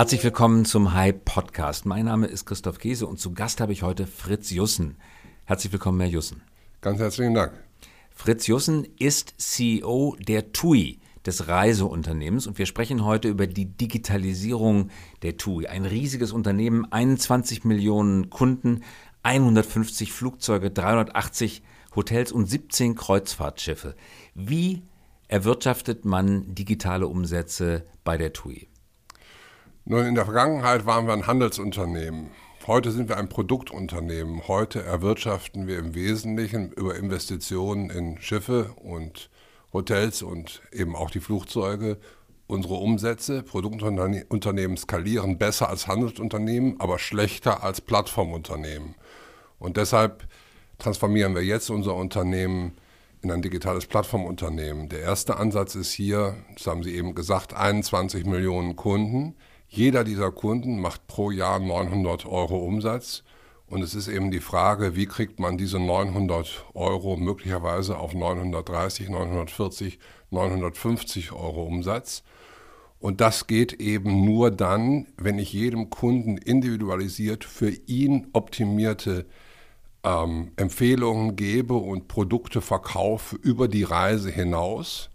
Herzlich willkommen zum Hype Podcast. Mein Name ist Christoph Käse und zu Gast habe ich heute Fritz Jussen. Herzlich willkommen, Herr Jussen. Ganz herzlichen Dank. Fritz Jussen ist CEO der TUI, des Reiseunternehmens, und wir sprechen heute über die Digitalisierung der TUI. Ein riesiges Unternehmen, 21 Millionen Kunden, 150 Flugzeuge, 380 Hotels und 17 Kreuzfahrtschiffe. Wie erwirtschaftet man digitale Umsätze bei der TUI? Nun, in der Vergangenheit waren wir ein Handelsunternehmen. Heute sind wir ein Produktunternehmen. Heute erwirtschaften wir im Wesentlichen über Investitionen in Schiffe und Hotels und eben auch die Flugzeuge unsere Umsätze. Produktunternehmen skalieren besser als Handelsunternehmen, aber schlechter als Plattformunternehmen. Und deshalb transformieren wir jetzt unser Unternehmen in ein digitales Plattformunternehmen. Der erste Ansatz ist hier, das haben Sie eben gesagt, 21 Millionen Kunden. Jeder dieser Kunden macht pro Jahr 900 Euro Umsatz. Und es ist eben die Frage, wie kriegt man diese 900 Euro möglicherweise auf 930, 940, 950 Euro Umsatz. Und das geht eben nur dann, wenn ich jedem Kunden individualisiert für ihn optimierte ähm, Empfehlungen gebe und Produkte verkaufe über die Reise hinaus.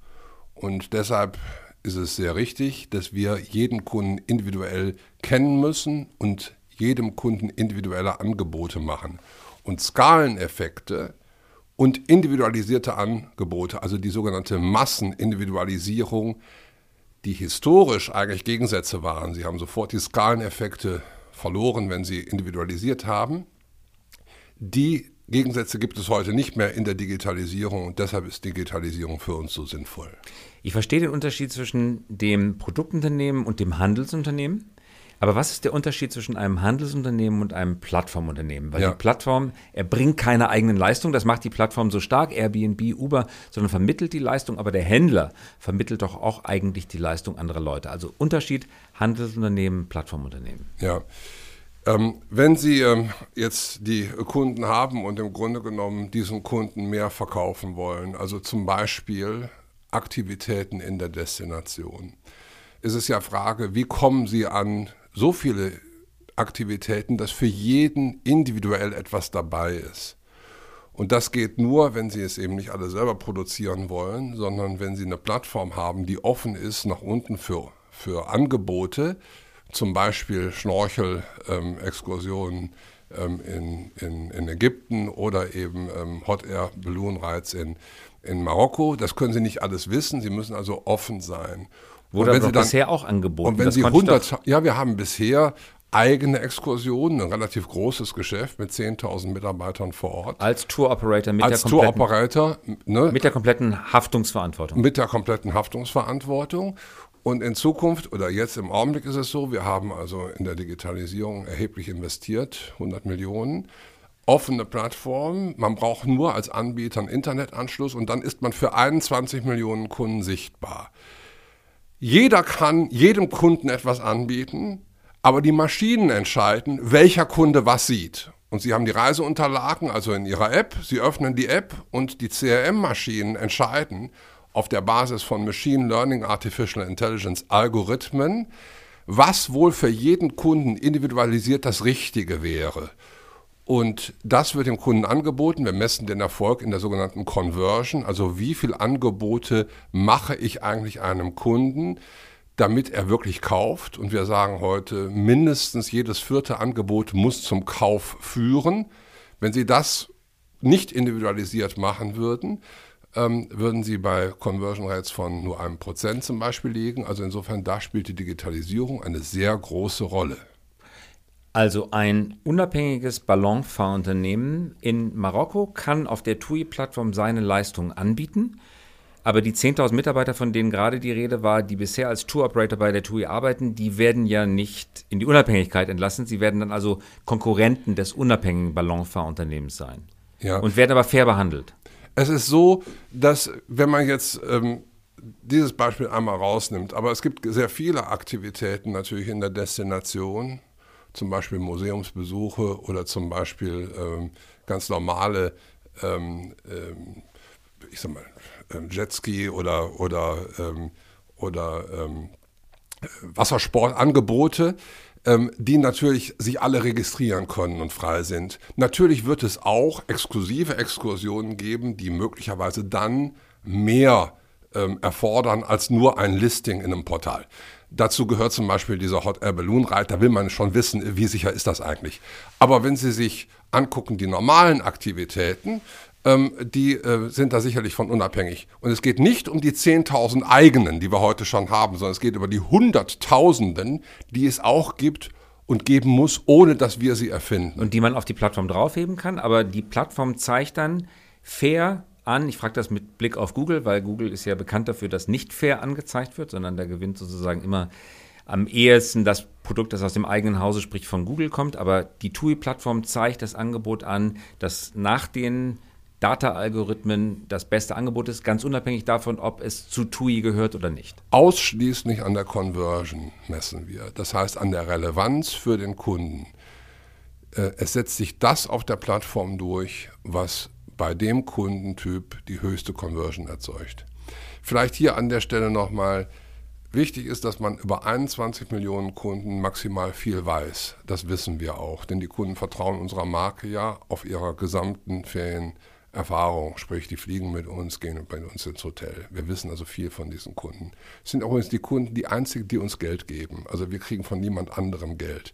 Und deshalb ist es sehr richtig, dass wir jeden Kunden individuell kennen müssen und jedem Kunden individuelle Angebote machen. Und Skaleneffekte und individualisierte Angebote, also die sogenannte Massenindividualisierung, die historisch eigentlich Gegensätze waren. Sie haben sofort die Skaleneffekte verloren, wenn sie individualisiert haben. Die Gegensätze gibt es heute nicht mehr in der Digitalisierung und deshalb ist Digitalisierung für uns so sinnvoll. Ich verstehe den Unterschied zwischen dem Produktunternehmen und dem Handelsunternehmen. Aber was ist der Unterschied zwischen einem Handelsunternehmen und einem Plattformunternehmen? Weil ja. die Plattform erbringt keine eigenen Leistungen, das macht die Plattform so stark, Airbnb, Uber, sondern vermittelt die Leistung, aber der Händler vermittelt doch auch eigentlich die Leistung anderer Leute. Also Unterschied Handelsunternehmen, Plattformunternehmen. Ja. Ähm, wenn Sie ähm, jetzt die Kunden haben und im Grunde genommen diesen Kunden mehr verkaufen wollen, also zum Beispiel Aktivitäten in der Destination, ist es ja Frage, wie kommen Sie an so viele Aktivitäten, dass für jeden individuell etwas dabei ist. Und das geht nur, wenn Sie es eben nicht alle selber produzieren wollen, sondern wenn Sie eine Plattform haben, die offen ist nach unten für, für Angebote, zum Beispiel Schnorchel-Exkursionen ähm, ähm, in, in, in, Ägypten oder eben ähm, Hot Air Balloon Rides in, in Marokko. Das können Sie nicht alles wissen, Sie müssen also offen sein. Wurde aber bisher auch angeboten. Und wenn das Sie 100, ja, wir haben bisher eigene Exkursionen, ein relativ großes Geschäft mit 10.000 Mitarbeitern vor Ort. Als Tour Operator mit Als der Tour ne, mit der kompletten Haftungsverantwortung. Mit der kompletten Haftungsverantwortung. Und in Zukunft oder jetzt im Augenblick ist es so, wir haben also in der Digitalisierung erheblich investiert, 100 Millionen. Offene Plattform, man braucht nur als Anbieter einen Internetanschluss und dann ist man für 21 Millionen Kunden sichtbar. Jeder kann jedem Kunden etwas anbieten, aber die Maschinen entscheiden, welcher Kunde was sieht. Und Sie haben die Reiseunterlagen, also in Ihrer App, Sie öffnen die App und die CRM-Maschinen entscheiden, auf der Basis von Machine Learning, Artificial Intelligence Algorithmen, was wohl für jeden Kunden individualisiert das Richtige wäre. Und das wird dem Kunden angeboten. Wir messen den Erfolg in der sogenannten Conversion, also wie viele Angebote mache ich eigentlich einem Kunden, damit er wirklich kauft. Und wir sagen heute, mindestens jedes vierte Angebot muss zum Kauf führen. Wenn Sie das nicht individualisiert machen würden, ähm, würden sie bei Conversion Rates von nur einem Prozent zum Beispiel liegen. Also insofern, da spielt die Digitalisierung eine sehr große Rolle. Also ein unabhängiges Ballonfahrunternehmen in Marokko kann auf der TUI-Plattform seine Leistungen anbieten. Aber die 10.000 Mitarbeiter, von denen gerade die Rede war, die bisher als Tour-Operator bei der TUI arbeiten, die werden ja nicht in die Unabhängigkeit entlassen. Sie werden dann also Konkurrenten des unabhängigen Ballonfahrunternehmens sein. Ja. Und werden aber fair behandelt. Es ist so, dass wenn man jetzt ähm, dieses Beispiel einmal rausnimmt, aber es gibt sehr viele Aktivitäten natürlich in der Destination, zum Beispiel Museumsbesuche oder zum Beispiel ähm, ganz normale, ähm, ähm ich sag mal, ähm, Jetski oder, oder, ähm, oder Wassersportangebote, ähm, die natürlich sich alle registrieren können und frei sind. Natürlich wird es auch exklusive Exkursionen geben, die möglicherweise dann mehr ähm, erfordern als nur ein Listing in einem Portal. Dazu gehört zum Beispiel dieser Hot Air Balloon Ride. Da will man schon wissen, wie sicher ist das eigentlich. Aber wenn Sie sich angucken, die normalen Aktivitäten, ähm, die äh, sind da sicherlich von unabhängig. Und es geht nicht um die 10.000 eigenen, die wir heute schon haben, sondern es geht über die Hunderttausenden, die es auch gibt und geben muss, ohne dass wir sie erfinden. Und die man auf die Plattform draufheben kann, aber die Plattform zeigt dann fair an. Ich frage das mit Blick auf Google, weil Google ist ja bekannt dafür, dass nicht fair angezeigt wird, sondern da gewinnt sozusagen immer am ehesten das Produkt, das aus dem eigenen Hause, sprich von Google kommt. Aber die TUI-Plattform zeigt das Angebot an, dass nach den Data-Algorithmen das beste Angebot ist, ganz unabhängig davon, ob es zu TUI gehört oder nicht. Ausschließlich an der Conversion messen wir. Das heißt an der Relevanz für den Kunden. Äh, es setzt sich das auf der Plattform durch, was bei dem Kundentyp die höchste Conversion erzeugt. Vielleicht hier an der Stelle nochmal, wichtig ist, dass man über 21 Millionen Kunden maximal viel weiß. Das wissen wir auch, denn die Kunden vertrauen unserer Marke ja auf ihrer gesamten Ferien. Erfahrung, sprich, die fliegen mit uns, gehen bei uns ins Hotel. Wir wissen also viel von diesen Kunden. Es sind übrigens die Kunden die einzigen, die uns Geld geben. Also wir kriegen von niemand anderem Geld.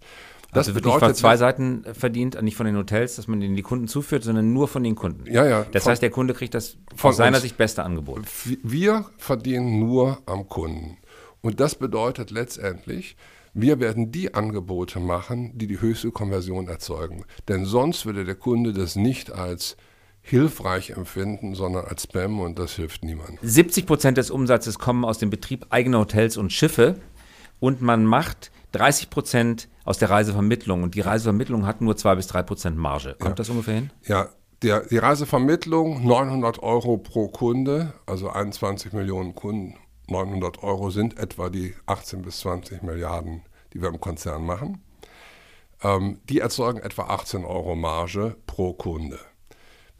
Das also wird nicht von zwei Seiten verdient, nicht von den Hotels, dass man den die Kunden zuführt, sondern nur von den Kunden. Ja, ja. Das heißt, der Kunde kriegt das von seiner. Sicht beste Angebot. Wir verdienen nur am Kunden. Und das bedeutet letztendlich, wir werden die Angebote machen, die die höchste Konversion erzeugen. Denn sonst würde der Kunde das nicht als hilfreich empfinden, sondern als Spam und das hilft niemandem. 70 Prozent des Umsatzes kommen aus dem Betrieb eigener Hotels und Schiffe und man macht 30 Prozent aus der Reisevermittlung und die Reisevermittlung hat nur 2 bis 3 Prozent Marge. Kommt ja. das ungefähr hin? Ja, der, die Reisevermittlung 900 Euro pro Kunde, also 21 Millionen Kunden, 900 Euro sind etwa die 18 bis 20 Milliarden, die wir im Konzern machen. Ähm, die erzeugen etwa 18 Euro Marge pro Kunde.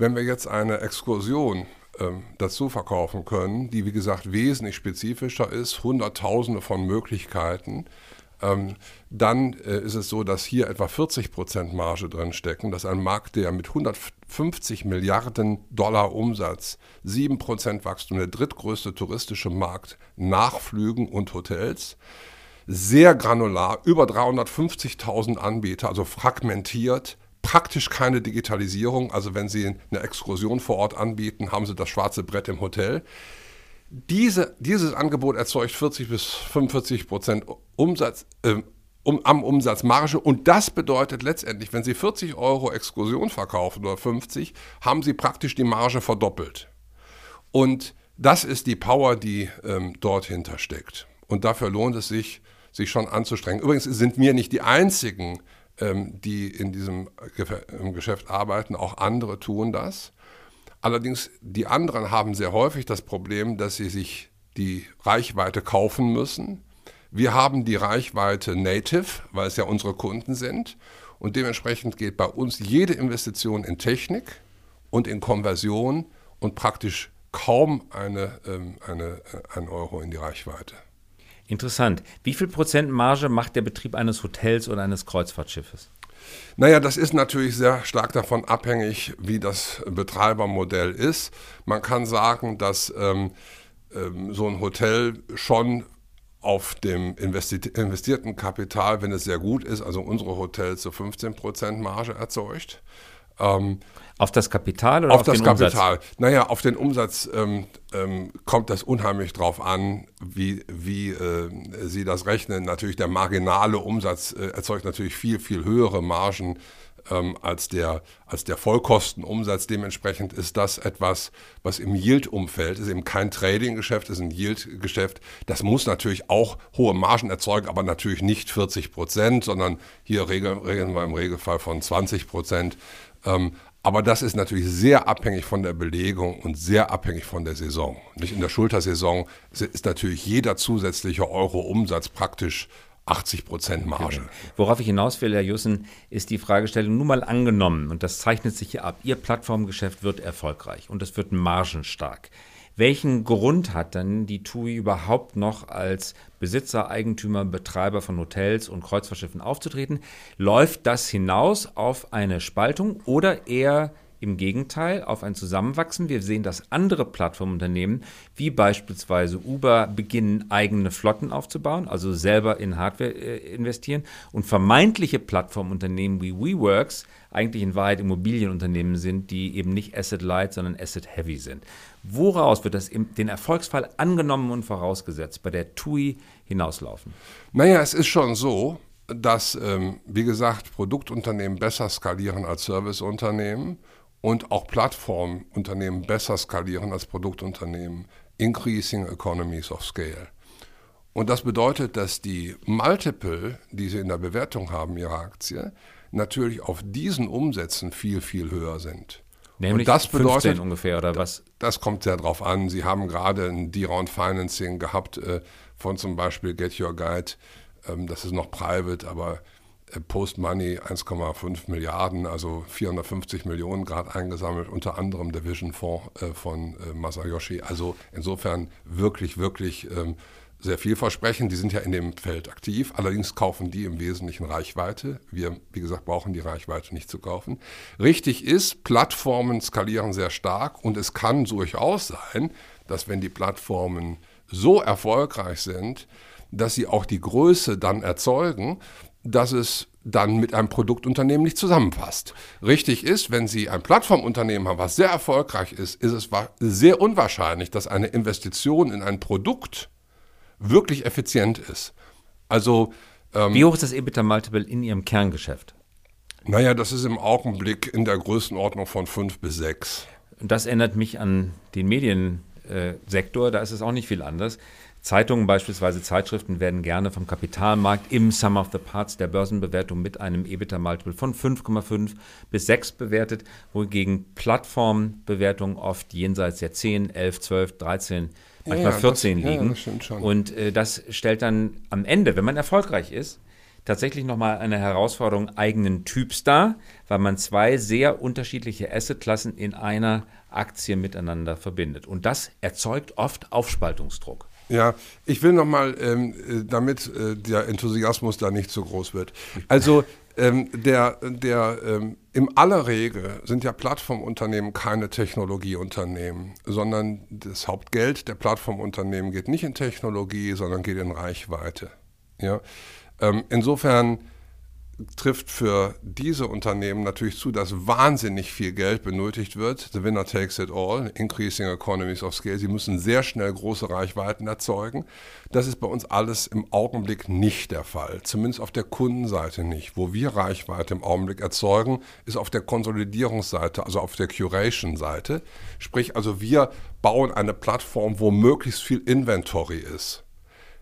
Wenn wir jetzt eine Exkursion ähm, dazu verkaufen können, die wie gesagt wesentlich spezifischer ist, Hunderttausende von Möglichkeiten, ähm, dann äh, ist es so, dass hier etwa 40 Prozent Marge drin stecken. Das ist ein Markt, der mit 150 Milliarden Dollar Umsatz, 7 Prozent Wachstum, der drittgrößte touristische Markt nach Flügen und Hotels. Sehr granular, über 350.000 Anbieter, also fragmentiert, praktisch keine Digitalisierung. Also wenn Sie eine Exkursion vor Ort anbieten, haben Sie das schwarze Brett im Hotel. Diese, dieses Angebot erzeugt 40 bis 45 Prozent Umsatz, äh, um, am Umsatzmarge und das bedeutet letztendlich, wenn Sie 40 Euro Exkursion verkaufen oder 50, haben Sie praktisch die Marge verdoppelt. Und das ist die Power, die ähm, dort hinter steckt. Und dafür lohnt es sich, sich schon anzustrengen. Übrigens sind wir nicht die Einzigen, die in diesem Geschäft arbeiten. Auch andere tun das. Allerdings, die anderen haben sehr häufig das Problem, dass sie sich die Reichweite kaufen müssen. Wir haben die Reichweite native, weil es ja unsere Kunden sind. Und dementsprechend geht bei uns jede Investition in Technik und in Konversion und praktisch kaum eine, ähm, eine, äh, ein Euro in die Reichweite. Interessant. Wie viel Prozent Marge macht der Betrieb eines Hotels oder eines Kreuzfahrtschiffes? Naja, das ist natürlich sehr stark davon abhängig, wie das Betreibermodell ist. Man kann sagen, dass ähm, ähm, so ein Hotel schon auf dem investierten Kapital, wenn es sehr gut ist, also unsere Hotels so 15% Marge erzeugt. Ähm, auf das Kapital oder auf, auf das Kapital? Umsatz? Naja, auf den Umsatz ähm, ähm, kommt das unheimlich drauf an, wie, wie äh, Sie das rechnen. Natürlich der marginale Umsatz äh, erzeugt natürlich viel, viel höhere Margen ähm, als, der, als der Vollkostenumsatz. Dementsprechend ist das etwas, was im Yield-Umfeld ist, eben kein Trading-Geschäft, ist ein Yield-Geschäft. Das muss natürlich auch hohe Margen erzeugen, aber natürlich nicht 40 Prozent, sondern hier regeln, regeln wir im Regelfall von 20 Prozent. Ähm, aber das ist natürlich sehr abhängig von der Belegung und sehr abhängig von der Saison. Nicht in der Schultersaison ist natürlich jeder zusätzliche Euro Umsatz praktisch 80 Prozent Marge. Okay. Worauf ich hinaus will, Herr Jussen, ist die Fragestellung nur mal angenommen, und das zeichnet sich hier ab, Ihr Plattformgeschäft wird erfolgreich und es wird margenstark. Welchen Grund hat dann die TUI überhaupt noch als Besitzer, Eigentümer, Betreiber von Hotels und Kreuzfahrtschiffen aufzutreten? Läuft das hinaus auf eine Spaltung oder eher im Gegenteil auf ein Zusammenwachsen. Wir sehen, dass andere Plattformunternehmen, wie beispielsweise Uber, beginnen, eigene Flotten aufzubauen, also selber in Hardware äh, investieren. Und vermeintliche Plattformunternehmen wie WeWorks eigentlich in Wahrheit Immobilienunternehmen sind, die eben nicht Asset-Light, sondern Asset-Heavy sind. Woraus wird das im, den Erfolgsfall angenommen und vorausgesetzt bei der TUI hinauslaufen? Naja, es ist schon so, dass, ähm, wie gesagt, Produktunternehmen besser skalieren als Serviceunternehmen und auch Plattformunternehmen besser skalieren als Produktunternehmen. Increasing Economies of Scale. Und das bedeutet, dass die Multiple, die sie in der Bewertung haben, ihrer Aktie, natürlich auf diesen Umsätzen viel, viel höher sind. Nämlich und das bedeutet, ungefähr, oder was? Das kommt sehr drauf an. Sie haben gerade ein D-Round Financing gehabt äh, von zum Beispiel Get Your Guide. Ähm, das ist noch private, aber Post-Money 1,5 Milliarden, also 450 Millionen gerade eingesammelt, unter anderem der Vision-Fonds äh, von äh, Masayoshi. Also insofern wirklich, wirklich ähm, sehr vielversprechend. Die sind ja in dem Feld aktiv. Allerdings kaufen die im Wesentlichen Reichweite. Wir, wie gesagt, brauchen die Reichweite nicht zu kaufen. Richtig ist, Plattformen skalieren sehr stark und es kann durchaus sein, dass wenn die Plattformen so erfolgreich sind, dass sie auch die Größe dann erzeugen, dass es dann mit einem Produktunternehmen nicht zusammenpasst. Richtig ist, wenn Sie ein Plattformunternehmen haben, was sehr erfolgreich ist, ist es sehr unwahrscheinlich, dass eine Investition in ein Produkt wirklich effizient ist. Also ähm, wie hoch ist das EBITDA-Multiple in Ihrem Kerngeschäft? Naja, das ist im Augenblick in der Größenordnung von fünf bis sechs. Das erinnert mich an den Mediensektor, da ist es auch nicht viel anders. Zeitungen, beispielsweise Zeitschriften, werden gerne vom Kapitalmarkt im Sum of the Parts der Börsenbewertung mit einem EBITDA-Multiple von 5,5 bis 6 bewertet, wohingegen Plattformbewertungen oft jenseits der 10, 11, 12, 13, manchmal ja, 14 das, liegen. Ja, Und äh, das stellt dann am Ende, wenn man erfolgreich ist, tatsächlich nochmal eine Herausforderung eigenen Typs dar, weil man zwei sehr unterschiedliche Assetklassen in einer Aktie miteinander verbindet. Und das erzeugt oft Aufspaltungsdruck. Ja, ich will nochmal, ähm, äh, damit äh, der Enthusiasmus da nicht so groß wird. Also ähm, der, der ähm, in aller Regel sind ja Plattformunternehmen keine Technologieunternehmen, sondern das Hauptgeld der Plattformunternehmen geht nicht in Technologie, sondern geht in Reichweite. Ja? Ähm, insofern trifft für diese Unternehmen natürlich zu, dass wahnsinnig viel Geld benötigt wird. The winner takes it all, increasing economies of scale. Sie müssen sehr schnell große Reichweiten erzeugen. Das ist bei uns alles im Augenblick nicht der Fall, zumindest auf der Kundenseite nicht. Wo wir Reichweite im Augenblick erzeugen, ist auf der Konsolidierungsseite, also auf der Curation-Seite. Sprich, also wir bauen eine Plattform, wo möglichst viel Inventory ist.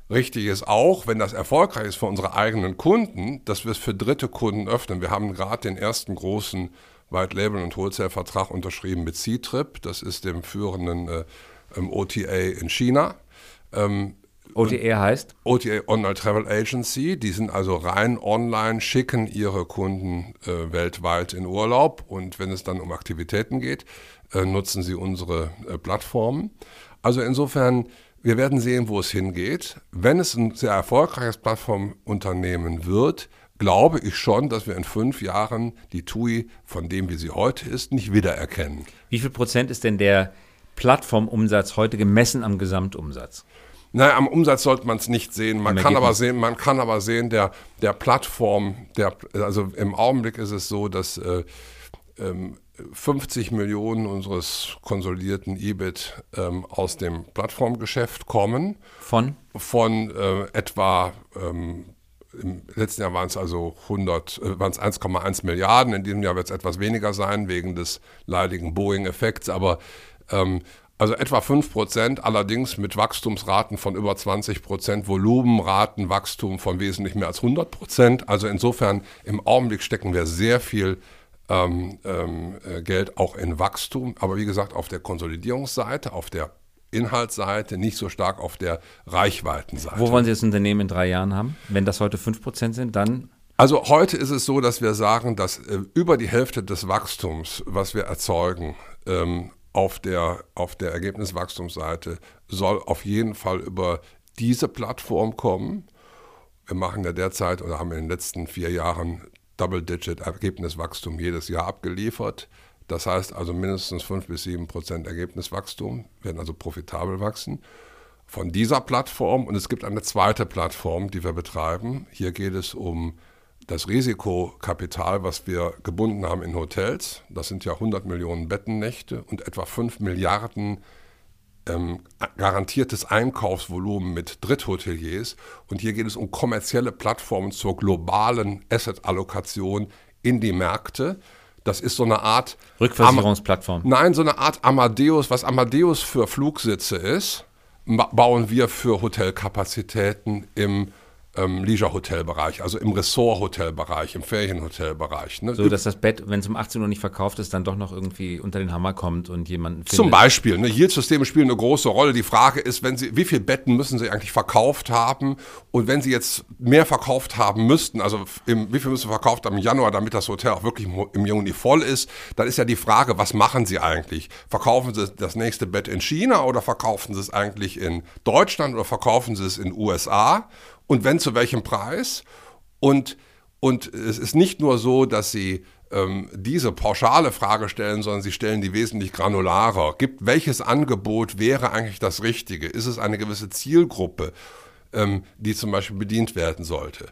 Richtig ist auch, wenn das erfolgreich ist für unsere eigenen Kunden, dass wir es für dritte Kunden öffnen. Wir haben gerade den ersten großen White Label und Wholesale-Vertrag unterschrieben mit C-Trip. Das ist dem führenden äh, OTA in China. Ähm, OTA heißt? OTA Online Travel Agency. Die sind also rein online, schicken ihre Kunden äh, weltweit in Urlaub und wenn es dann um Aktivitäten geht, äh, nutzen sie unsere äh, Plattformen. Also insofern wir werden sehen, wo es hingeht. Wenn es ein sehr erfolgreiches Plattformunternehmen wird, glaube ich schon, dass wir in fünf Jahren die TUI, von dem wie sie heute ist, nicht wiedererkennen. Wie viel Prozent ist denn der Plattformumsatz heute gemessen am Gesamtumsatz? Naja, am Umsatz sollte man es nicht sehen. Man kann aber sehen, man kann aber sehen, der, der Plattform, der, also im Augenblick ist es so, dass äh, ähm, 50 Millionen unseres konsolidierten EBIT ähm, aus dem Plattformgeschäft kommen. Von? Von äh, etwa, ähm, im letzten Jahr waren es also 100, äh, waren es 1,1 Milliarden. In diesem Jahr wird es etwas weniger sein wegen des leidigen Boeing-Effekts, aber ähm, also etwa 5 Prozent, allerdings mit Wachstumsraten von über 20 Prozent, Volumenraten, Wachstum von wesentlich mehr als 100 Prozent. Also insofern im Augenblick stecken wir sehr viel ähm, ähm, äh, Geld auch in Wachstum, aber wie gesagt auf der Konsolidierungsseite, auf der Inhaltsseite, nicht so stark auf der Reichweitenseite. Wo wollen Sie das Unternehmen in drei Jahren haben? Wenn das heute 5% sind, dann also heute ist es so, dass wir sagen, dass äh, über die Hälfte des Wachstums, was wir erzeugen, ähm, auf der, auf der Ergebniswachstumsseite soll auf jeden Fall über diese Plattform kommen. Wir machen ja derzeit oder haben in den letzten vier Jahren Double-Digit-Ergebniswachstum jedes Jahr abgeliefert. Das heißt also mindestens 5 bis 7 Prozent Ergebniswachstum, werden also profitabel wachsen. Von dieser Plattform und es gibt eine zweite Plattform, die wir betreiben. Hier geht es um das Risikokapital, was wir gebunden haben in Hotels. Das sind ja 100 Millionen Bettennächte und etwa 5 Milliarden ähm, garantiertes Einkaufsvolumen mit Dritthoteliers. Und hier geht es um kommerzielle Plattformen zur globalen Asset-Allokation in die Märkte. Das ist so eine Art Rückversicherungsplattform. Am Nein, so eine Art Amadeus, was Amadeus für Flugsitze ist, bauen wir für Hotelkapazitäten im ähm, Leisure-Hotelbereich, also im Ressort-Hotelbereich, im Ferienhotelbereich. Ne? So, dass das Bett, wenn es um 18 Uhr nicht verkauft ist, dann doch noch irgendwie unter den Hammer kommt und jemanden findet. Zum Beispiel. Ne? Yield-Systeme spielen eine große Rolle. Die Frage ist, wenn Sie, wie viele Betten müssen Sie eigentlich verkauft haben? Und wenn Sie jetzt mehr verkauft haben müssten, also im, wie viel müssen Sie verkauft haben im Januar, damit das Hotel auch wirklich im Juni voll ist, dann ist ja die Frage, was machen Sie eigentlich? Verkaufen Sie das nächste Bett in China oder verkaufen Sie es eigentlich in Deutschland oder verkaufen Sie es in USA? Und wenn zu welchem Preis. Und, und es ist nicht nur so, dass sie ähm, diese pauschale Frage stellen, sondern sie stellen die wesentlich granularer. Gibt, welches Angebot wäre eigentlich das Richtige? Ist es eine gewisse Zielgruppe, ähm, die zum Beispiel bedient werden sollte?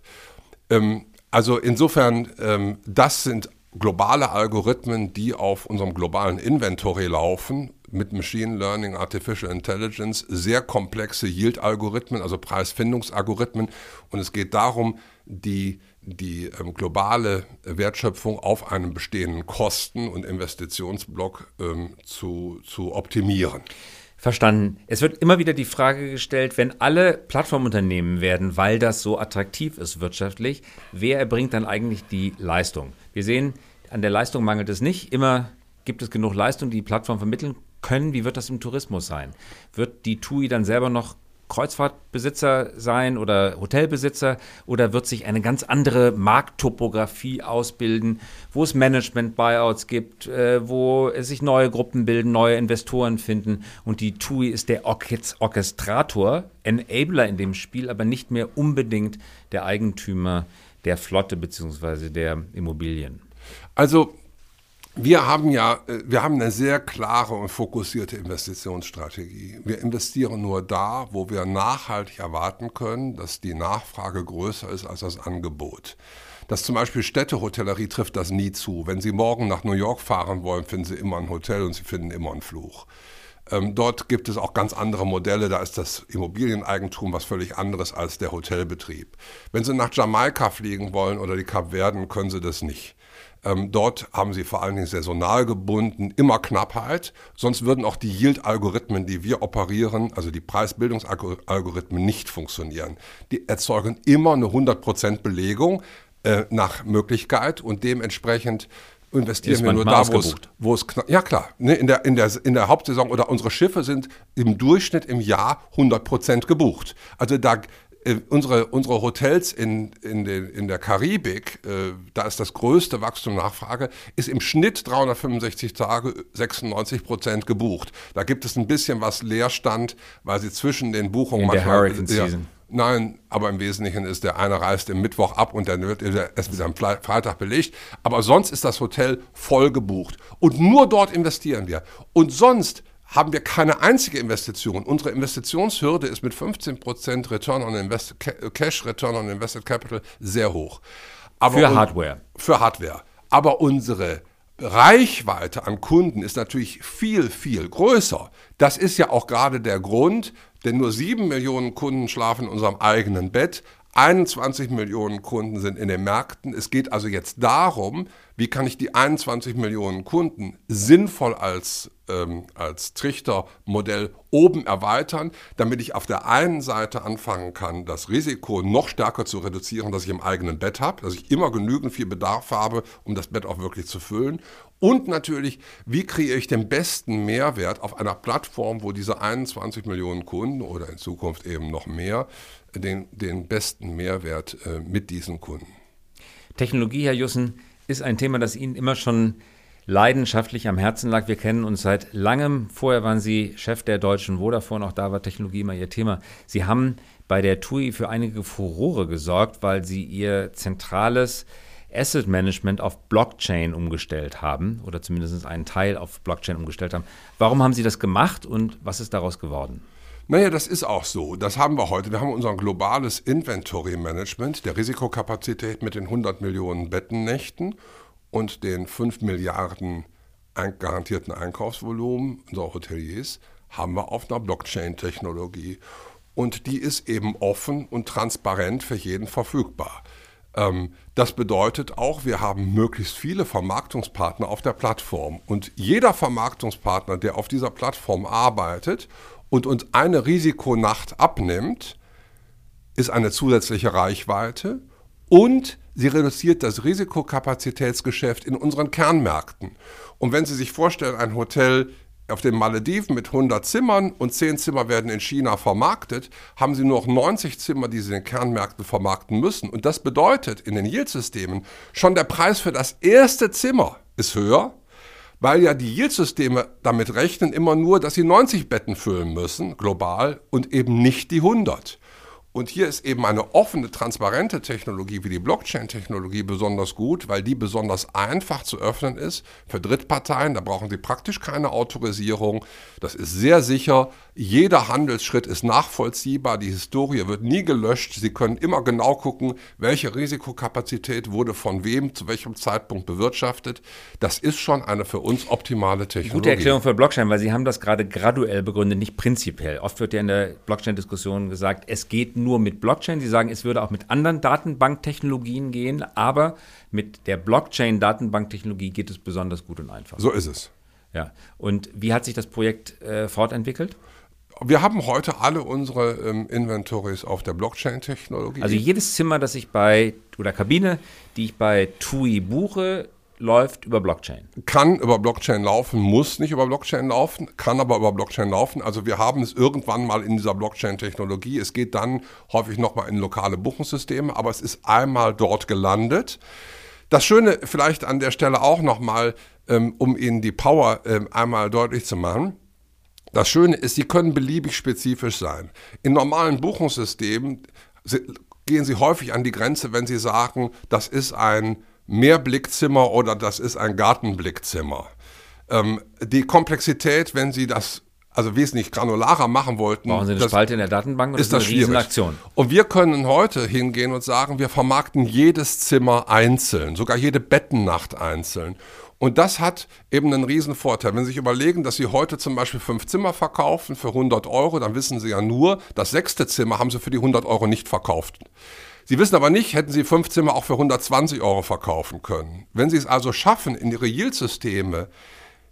Ähm, also insofern, ähm, das sind globale Algorithmen, die auf unserem globalen Inventory laufen mit Machine Learning, Artificial Intelligence, sehr komplexe Yield-Algorithmen, also Preisfindungsalgorithmen. Und es geht darum, die, die ähm, globale Wertschöpfung auf einem bestehenden Kosten- und Investitionsblock ähm, zu, zu optimieren. Verstanden. Es wird immer wieder die Frage gestellt, wenn alle Plattformunternehmen werden, weil das so attraktiv ist wirtschaftlich, wer erbringt dann eigentlich die Leistung? Wir sehen, an der Leistung mangelt es nicht. Immer gibt es genug Leistung, die die Plattform vermitteln können. Wie wird das im Tourismus sein? Wird die TUI dann selber noch Kreuzfahrtbesitzer sein oder Hotelbesitzer oder wird sich eine ganz andere Markttopographie ausbilden, wo es Management-Buyouts gibt, äh, wo sich neue Gruppen bilden, neue Investoren finden und die TUI ist der Orchestrator, Enabler in dem Spiel, aber nicht mehr unbedingt der Eigentümer der Flotte bzw. der Immobilien. Also wir haben ja, äh, wir haben eine sehr klare und fokussierte Investitionsstrategie. Wir investieren nur da, wo wir nachhaltig erwarten können, dass die Nachfrage größer ist als das Angebot. Dass zum Beispiel Städtehotellerie trifft das nie zu. Wenn Sie morgen nach New York fahren wollen, finden Sie immer ein Hotel und Sie finden immer einen Fluch. Ähm, dort gibt es auch ganz andere Modelle. Da ist das Immobilieneigentum was völlig anderes als der Hotelbetrieb. Wenn Sie nach Jamaika fliegen wollen oder die Kapverden, können Sie das nicht. Ähm, dort haben sie vor allen Dingen saisonal gebunden, immer Knappheit. Sonst würden auch die Yield-Algorithmen, die wir operieren, also die Preisbildungsalgorithmen, nicht funktionieren. Die erzeugen immer eine 100% Belegung äh, nach Möglichkeit und dementsprechend investieren wir nur da, wo es, wo es ja klar, ne, in, der, in, der, in der Hauptsaison oder unsere Schiffe sind im Durchschnitt im Jahr 100% gebucht. Also da äh, unsere, unsere Hotels in, in, den, in der Karibik, äh, da ist das größte Wachstum Nachfrage, ist im Schnitt 365 Tage 96 Prozent gebucht. Da gibt es ein bisschen was Leerstand, weil sie zwischen den Buchungen in manchmal. Der Hurricane Season. Nein, aber im Wesentlichen ist der eine reist im Mittwoch ab und dann wird erst wieder am Freitag belegt. Aber sonst ist das Hotel voll gebucht. Und nur dort investieren wir. Und sonst haben wir keine einzige Investition. Unsere Investitionshürde ist mit 15% Return on Invest Cash Return on Invested Capital sehr hoch. Aber für Hardware. Für Hardware. Aber unsere Reichweite an Kunden ist natürlich viel, viel größer. Das ist ja auch gerade der Grund, denn nur sieben Millionen Kunden schlafen in unserem eigenen Bett. 21 Millionen Kunden sind in den Märkten. Es geht also jetzt darum, wie kann ich die 21 Millionen Kunden sinnvoll als, ähm, als Trichtermodell oben erweitern, damit ich auf der einen Seite anfangen kann, das Risiko noch stärker zu reduzieren, dass ich im eigenen Bett habe, dass ich immer genügend viel Bedarf habe, um das Bett auch wirklich zu füllen. Und natürlich, wie kreiere ich den besten Mehrwert auf einer Plattform, wo diese 21 Millionen Kunden oder in Zukunft eben noch mehr den, den besten Mehrwert äh, mit diesen Kunden. Technologie, Herr Jussen, ist ein Thema, das Ihnen immer schon leidenschaftlich am Herzen lag. Wir kennen uns seit langem. Vorher waren Sie Chef der deutschen Vodafone, auch da war Technologie immer Ihr Thema. Sie haben bei der TUI für einige Furore gesorgt, weil Sie Ihr zentrales Asset Management auf Blockchain umgestellt haben oder zumindest einen Teil auf Blockchain umgestellt haben. Warum haben Sie das gemacht und was ist daraus geworden? Naja, das ist auch so. Das haben wir heute. Wir haben unser globales Inventory Management der Risikokapazität mit den 100 Millionen Bettennächten und den 5 Milliarden garantierten Einkaufsvolumen unserer Hoteliers haben wir auf einer Blockchain-Technologie. Und die ist eben offen und transparent für jeden verfügbar. Ähm, das bedeutet auch, wir haben möglichst viele Vermarktungspartner auf der Plattform. Und jeder Vermarktungspartner, der auf dieser Plattform arbeitet und uns eine Risikonacht abnimmt, ist eine zusätzliche Reichweite und sie reduziert das Risikokapazitätsgeschäft in unseren Kernmärkten. Und wenn Sie sich vorstellen, ein Hotel auf den Malediven mit 100 Zimmern und 10 Zimmer werden in China vermarktet, haben sie nur noch 90 Zimmer, die sie in den Kernmärkten vermarkten müssen. Und das bedeutet in den Yield-Systemen, schon der Preis für das erste Zimmer ist höher, weil ja die Yield-Systeme damit rechnen immer nur, dass sie 90 Betten füllen müssen, global, und eben nicht die 100. Und hier ist eben eine offene, transparente Technologie wie die Blockchain-Technologie besonders gut, weil die besonders einfach zu öffnen ist für Drittparteien. Da brauchen sie praktisch keine Autorisierung. Das ist sehr sicher. Jeder Handelsschritt ist nachvollziehbar. Die Historie wird nie gelöscht. Sie können immer genau gucken, welche Risikokapazität wurde von wem zu welchem Zeitpunkt bewirtschaftet. Das ist schon eine für uns optimale Technologie. Gute Erklärung für Blockchain, weil Sie haben das gerade graduell begründet, nicht prinzipiell. Oft wird ja in der Blockchain-Diskussion gesagt, es geht nur nur mit Blockchain. Sie sagen, es würde auch mit anderen Datenbanktechnologien gehen, aber mit der Blockchain-Datenbanktechnologie geht es besonders gut und einfach. So ist es. Ja. Und wie hat sich das Projekt äh, fortentwickelt? Wir haben heute alle unsere ähm, Inventories auf der Blockchain-Technologie. Also jedes Zimmer, das ich bei, oder Kabine, die ich bei TUI buche, läuft über Blockchain. Kann über Blockchain laufen, muss nicht über Blockchain laufen, kann aber über Blockchain laufen. Also wir haben es irgendwann mal in dieser Blockchain-Technologie. Es geht dann häufig nochmal in lokale Buchungssysteme, aber es ist einmal dort gelandet. Das Schöne vielleicht an der Stelle auch nochmal, ähm, um Ihnen die Power ähm, einmal deutlich zu machen. Das Schöne ist, sie können beliebig spezifisch sein. In normalen Buchungssystemen gehen Sie häufig an die Grenze, wenn Sie sagen, das ist ein Mehrblickzimmer oder das ist ein Gartenblickzimmer. Ähm, die Komplexität, wenn Sie das also wesentlich granularer machen wollten. Brauchen Sie eine Spalte in der Datenbank oder ist das eine Riesenaktion? Und wir können heute hingehen und sagen, wir vermarkten jedes Zimmer einzeln, sogar jede Bettennacht einzeln. Und das hat eben einen riesen Vorteil. Wenn Sie sich überlegen, dass Sie heute zum Beispiel fünf Zimmer verkaufen für 100 Euro, dann wissen Sie ja nur, das sechste Zimmer haben Sie für die 100 Euro nicht verkauft. Sie wissen aber nicht, hätten Sie fünf Zimmer auch für 120 Euro verkaufen können. Wenn Sie es also schaffen, in Ihre Yield-Systeme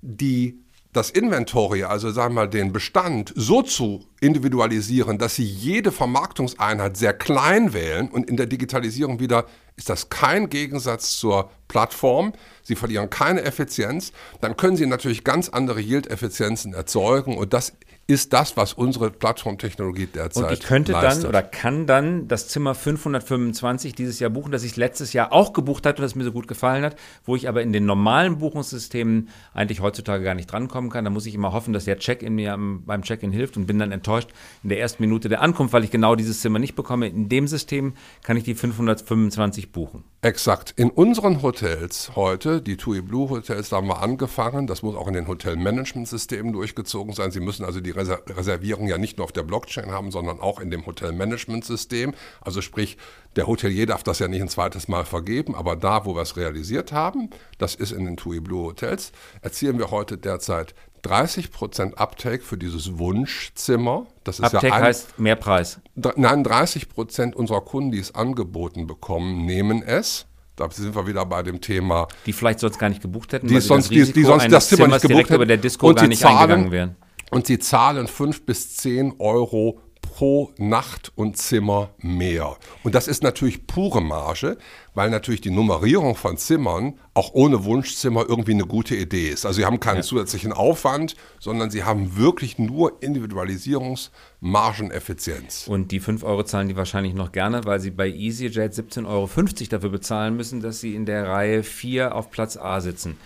die das Inventory, also sagen wir mal den Bestand, so zu individualisieren, dass Sie jede Vermarktungseinheit sehr klein wählen und in der Digitalisierung wieder ist das kein Gegensatz zur Plattform. Sie verlieren keine Effizienz. Dann können Sie natürlich ganz andere Yield-Effizienzen erzeugen und das ist das, was unsere Plattformtechnologie derzeit Und ich könnte leistet. dann oder kann dann das Zimmer 525 dieses Jahr buchen, das ich letztes Jahr auch gebucht hatte und das mir so gut gefallen hat, wo ich aber in den normalen Buchungssystemen eigentlich heutzutage gar nicht drankommen kann. Da muss ich immer hoffen, dass der Check-in mir beim Check-in hilft und bin dann enttäuscht in der ersten Minute der Ankunft, weil ich genau dieses Zimmer nicht bekomme. In dem System kann ich die 525 buchen. Exakt. In unseren Hotels heute, die TUI Blue Hotels, da haben wir angefangen. Das muss auch in den Hotelmanagement-Systemen durchgezogen sein. Sie müssen also die Reservierung ja nicht nur auf der Blockchain haben, sondern auch in dem Hotelmanagement-System. Also sprich, der Hotelier darf das ja nicht ein zweites Mal vergeben, aber da, wo wir es realisiert haben, das ist in den TUI Blue Hotels, erzielen wir heute derzeit 30% Uptake für dieses Wunschzimmer. Das ist Uptake ja ein, heißt Mehrpreis. Nein, 30% unserer Kunden, die es angeboten bekommen, nehmen es. Da sind wir wieder bei dem Thema. Die vielleicht sonst gar nicht gebucht hätten, die, sonst, die, die sonst das Zimmer nicht gebucht hätten. über der Disco gar nicht zahlen, eingegangen wären. Und sie zahlen 5 bis 10 Euro pro Nacht und Zimmer mehr. Und das ist natürlich pure Marge, weil natürlich die Nummerierung von Zimmern auch ohne Wunschzimmer irgendwie eine gute Idee ist. Also sie haben keinen ja. zusätzlichen Aufwand, sondern sie haben wirklich nur Individualisierungsmargeneffizienz. Und die 5 Euro zahlen die wahrscheinlich noch gerne, weil sie bei EasyJet 17,50 Euro dafür bezahlen müssen, dass sie in der Reihe 4 auf Platz A sitzen.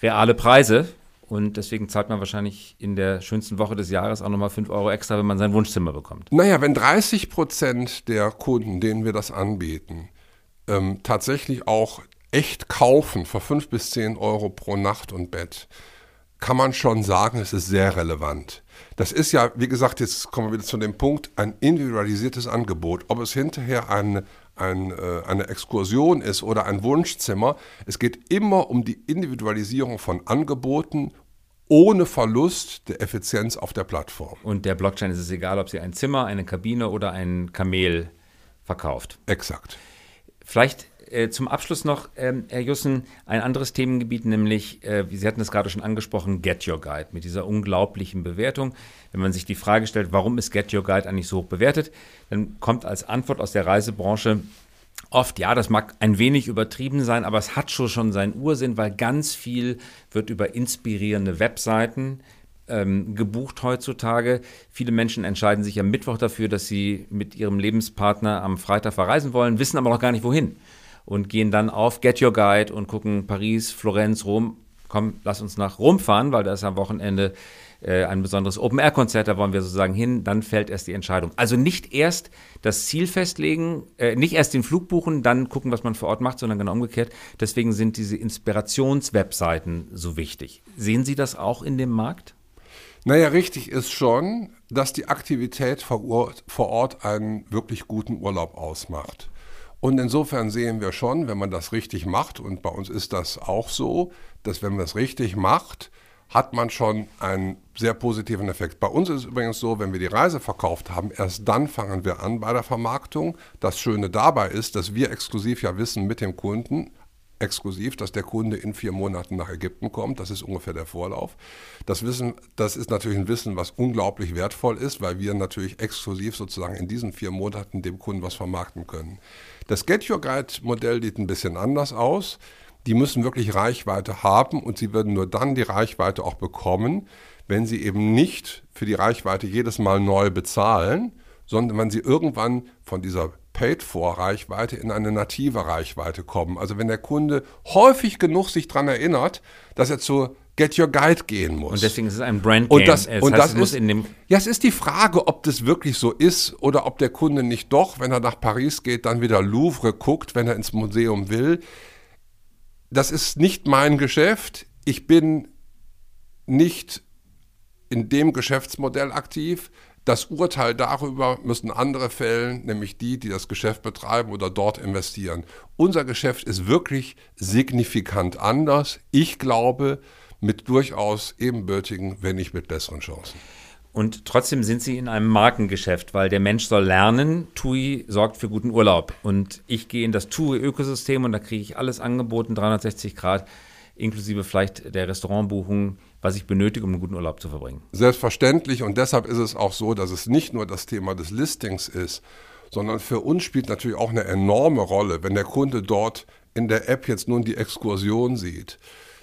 reale Preise. Und deswegen zahlt man wahrscheinlich in der schönsten Woche des Jahres auch nochmal 5 Euro extra, wenn man sein Wunschzimmer bekommt. Naja, wenn 30 Prozent der Kunden, denen wir das anbieten, ähm, tatsächlich auch echt kaufen für 5 bis 10 Euro pro Nacht und Bett, kann man schon sagen, es ist sehr relevant. Das ist ja, wie gesagt, jetzt kommen wir wieder zu dem Punkt, ein individualisiertes Angebot. Ob es hinterher ein, ein, äh, eine Exkursion ist oder ein Wunschzimmer, es geht immer um die Individualisierung von Angeboten ohne Verlust der Effizienz auf der Plattform. Und der Blockchain ist es egal, ob sie ein Zimmer, eine Kabine oder ein Kamel verkauft. Exakt. Vielleicht äh, zum Abschluss noch, ähm, Herr Jussen, ein anderes Themengebiet, nämlich, äh, Sie hatten es gerade schon angesprochen, Get Your Guide mit dieser unglaublichen Bewertung. Wenn man sich die Frage stellt, warum ist Get Your Guide eigentlich so hoch bewertet, dann kommt als Antwort aus der Reisebranche oft, ja, das mag ein wenig übertrieben sein, aber es hat schon, seinen Ursinn, weil ganz viel wird über inspirierende Webseiten ähm, gebucht heutzutage. Viele Menschen entscheiden sich am Mittwoch dafür, dass sie mit ihrem Lebenspartner am Freitag verreisen wollen, wissen aber noch gar nicht wohin und gehen dann auf Get Your Guide und gucken Paris, Florenz, Rom. Komm, lass uns nach Rom fahren, weil da ist am Wochenende äh, ein besonderes Open-Air-Konzert, da wollen wir sozusagen hin, dann fällt erst die Entscheidung. Also nicht erst das Ziel festlegen, äh, nicht erst den Flug buchen, dann gucken, was man vor Ort macht, sondern genau umgekehrt. Deswegen sind diese Inspirationswebseiten so wichtig. Sehen Sie das auch in dem Markt? Naja, richtig ist schon, dass die Aktivität vor Ort, vor Ort einen wirklich guten Urlaub ausmacht. Und insofern sehen wir schon, wenn man das richtig macht, und bei uns ist das auch so, dass wenn man es richtig macht, hat man schon einen sehr positiven Effekt. Bei uns ist es übrigens so, wenn wir die Reise verkauft haben, erst dann fangen wir an bei der Vermarktung. Das Schöne dabei ist, dass wir exklusiv ja wissen mit dem Kunden, exklusiv, dass der Kunde in vier Monaten nach Ägypten kommt. Das ist ungefähr der Vorlauf. Das Wissen, das ist natürlich ein Wissen, was unglaublich wertvoll ist, weil wir natürlich exklusiv sozusagen in diesen vier Monaten dem Kunden was vermarkten können. Das Get Your Guide Modell sieht ein bisschen anders aus. Die müssen wirklich Reichweite haben und sie würden nur dann die Reichweite auch bekommen, wenn sie eben nicht für die Reichweite jedes Mal neu bezahlen, sondern wenn sie irgendwann von dieser Paid-for-Reichweite in eine native Reichweite kommen. Also wenn der Kunde häufig genug sich daran erinnert, dass er zu Get Your Guide gehen muss. Und deswegen ist es ein Brand Game. Und das, das und heißt, das muss ist, in dem ja, es ist die Frage, ob das wirklich so ist oder ob der Kunde nicht doch, wenn er nach Paris geht, dann wieder Louvre guckt, wenn er ins Museum will. Das ist nicht mein Geschäft. Ich bin nicht in dem Geschäftsmodell aktiv. Das Urteil darüber müssen andere fällen, nämlich die, die das Geschäft betreiben oder dort investieren. Unser Geschäft ist wirklich signifikant anders. Ich glaube, mit durchaus ebenbürtigen, wenn nicht mit besseren Chancen. Und trotzdem sind sie in einem Markengeschäft, weil der Mensch soll lernen. TUI sorgt für guten Urlaub. Und ich gehe in das TUI-Ökosystem und da kriege ich alles angeboten, 360 Grad, inklusive vielleicht der Restaurantbuchung, was ich benötige, um einen guten Urlaub zu verbringen. Selbstverständlich und deshalb ist es auch so, dass es nicht nur das Thema des Listings ist, sondern für uns spielt natürlich auch eine enorme Rolle, wenn der Kunde dort in der App jetzt nun die Exkursion sieht,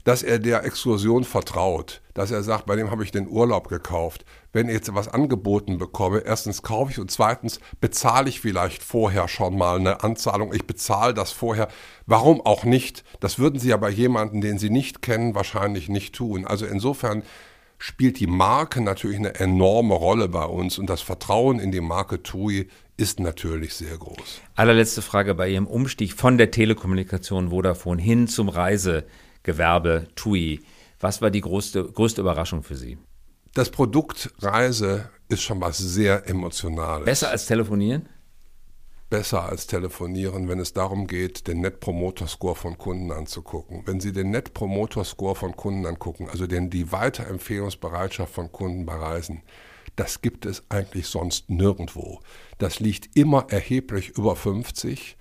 dass er der Exkursion vertraut, dass er sagt, bei dem habe ich den Urlaub gekauft. Wenn ich jetzt was angeboten bekomme, erstens kaufe ich und zweitens bezahle ich vielleicht vorher schon mal eine Anzahlung. Ich bezahle das vorher. Warum auch nicht? Das würden Sie ja bei jemandem, den Sie nicht kennen, wahrscheinlich nicht tun. Also insofern spielt die Marke natürlich eine enorme Rolle bei uns und das Vertrauen in die Marke TUI ist natürlich sehr groß. Allerletzte Frage bei Ihrem Umstieg von der Telekommunikation Vodafone hin zum Reisegewerbe TUI. Was war die größte, größte Überraschung für Sie? Das Produkt Reise ist schon was sehr Emotionales. Besser als telefonieren? besser als telefonieren, wenn es darum geht, den Net Promoter Score von Kunden anzugucken. Wenn Sie den Net Promoter Score von Kunden angucken, also den, die Weiterempfehlungsbereitschaft von Kunden bei Reisen, das gibt es eigentlich sonst nirgendwo. Das liegt immer erheblich über 50,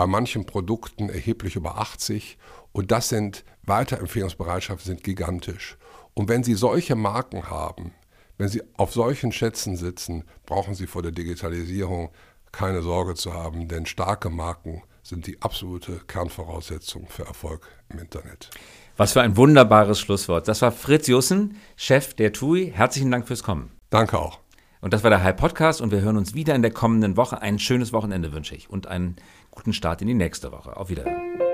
bei manchen Produkten erheblich über 80 und das sind Weiterempfehlungsbereitschaften sind gigantisch. Und wenn Sie solche Marken haben, wenn Sie auf solchen Schätzen sitzen, brauchen Sie vor der Digitalisierung keine Sorge zu haben, denn starke Marken sind die absolute Kernvoraussetzung für Erfolg im Internet. Was für ein wunderbares Schlusswort. Das war Fritz Jussen, Chef der TUI. Herzlichen Dank fürs Kommen. Danke auch. Und das war der High Podcast und wir hören uns wieder in der kommenden Woche. Ein schönes Wochenende wünsche ich und einen guten Start in die nächste Woche. Auf Wiedersehen.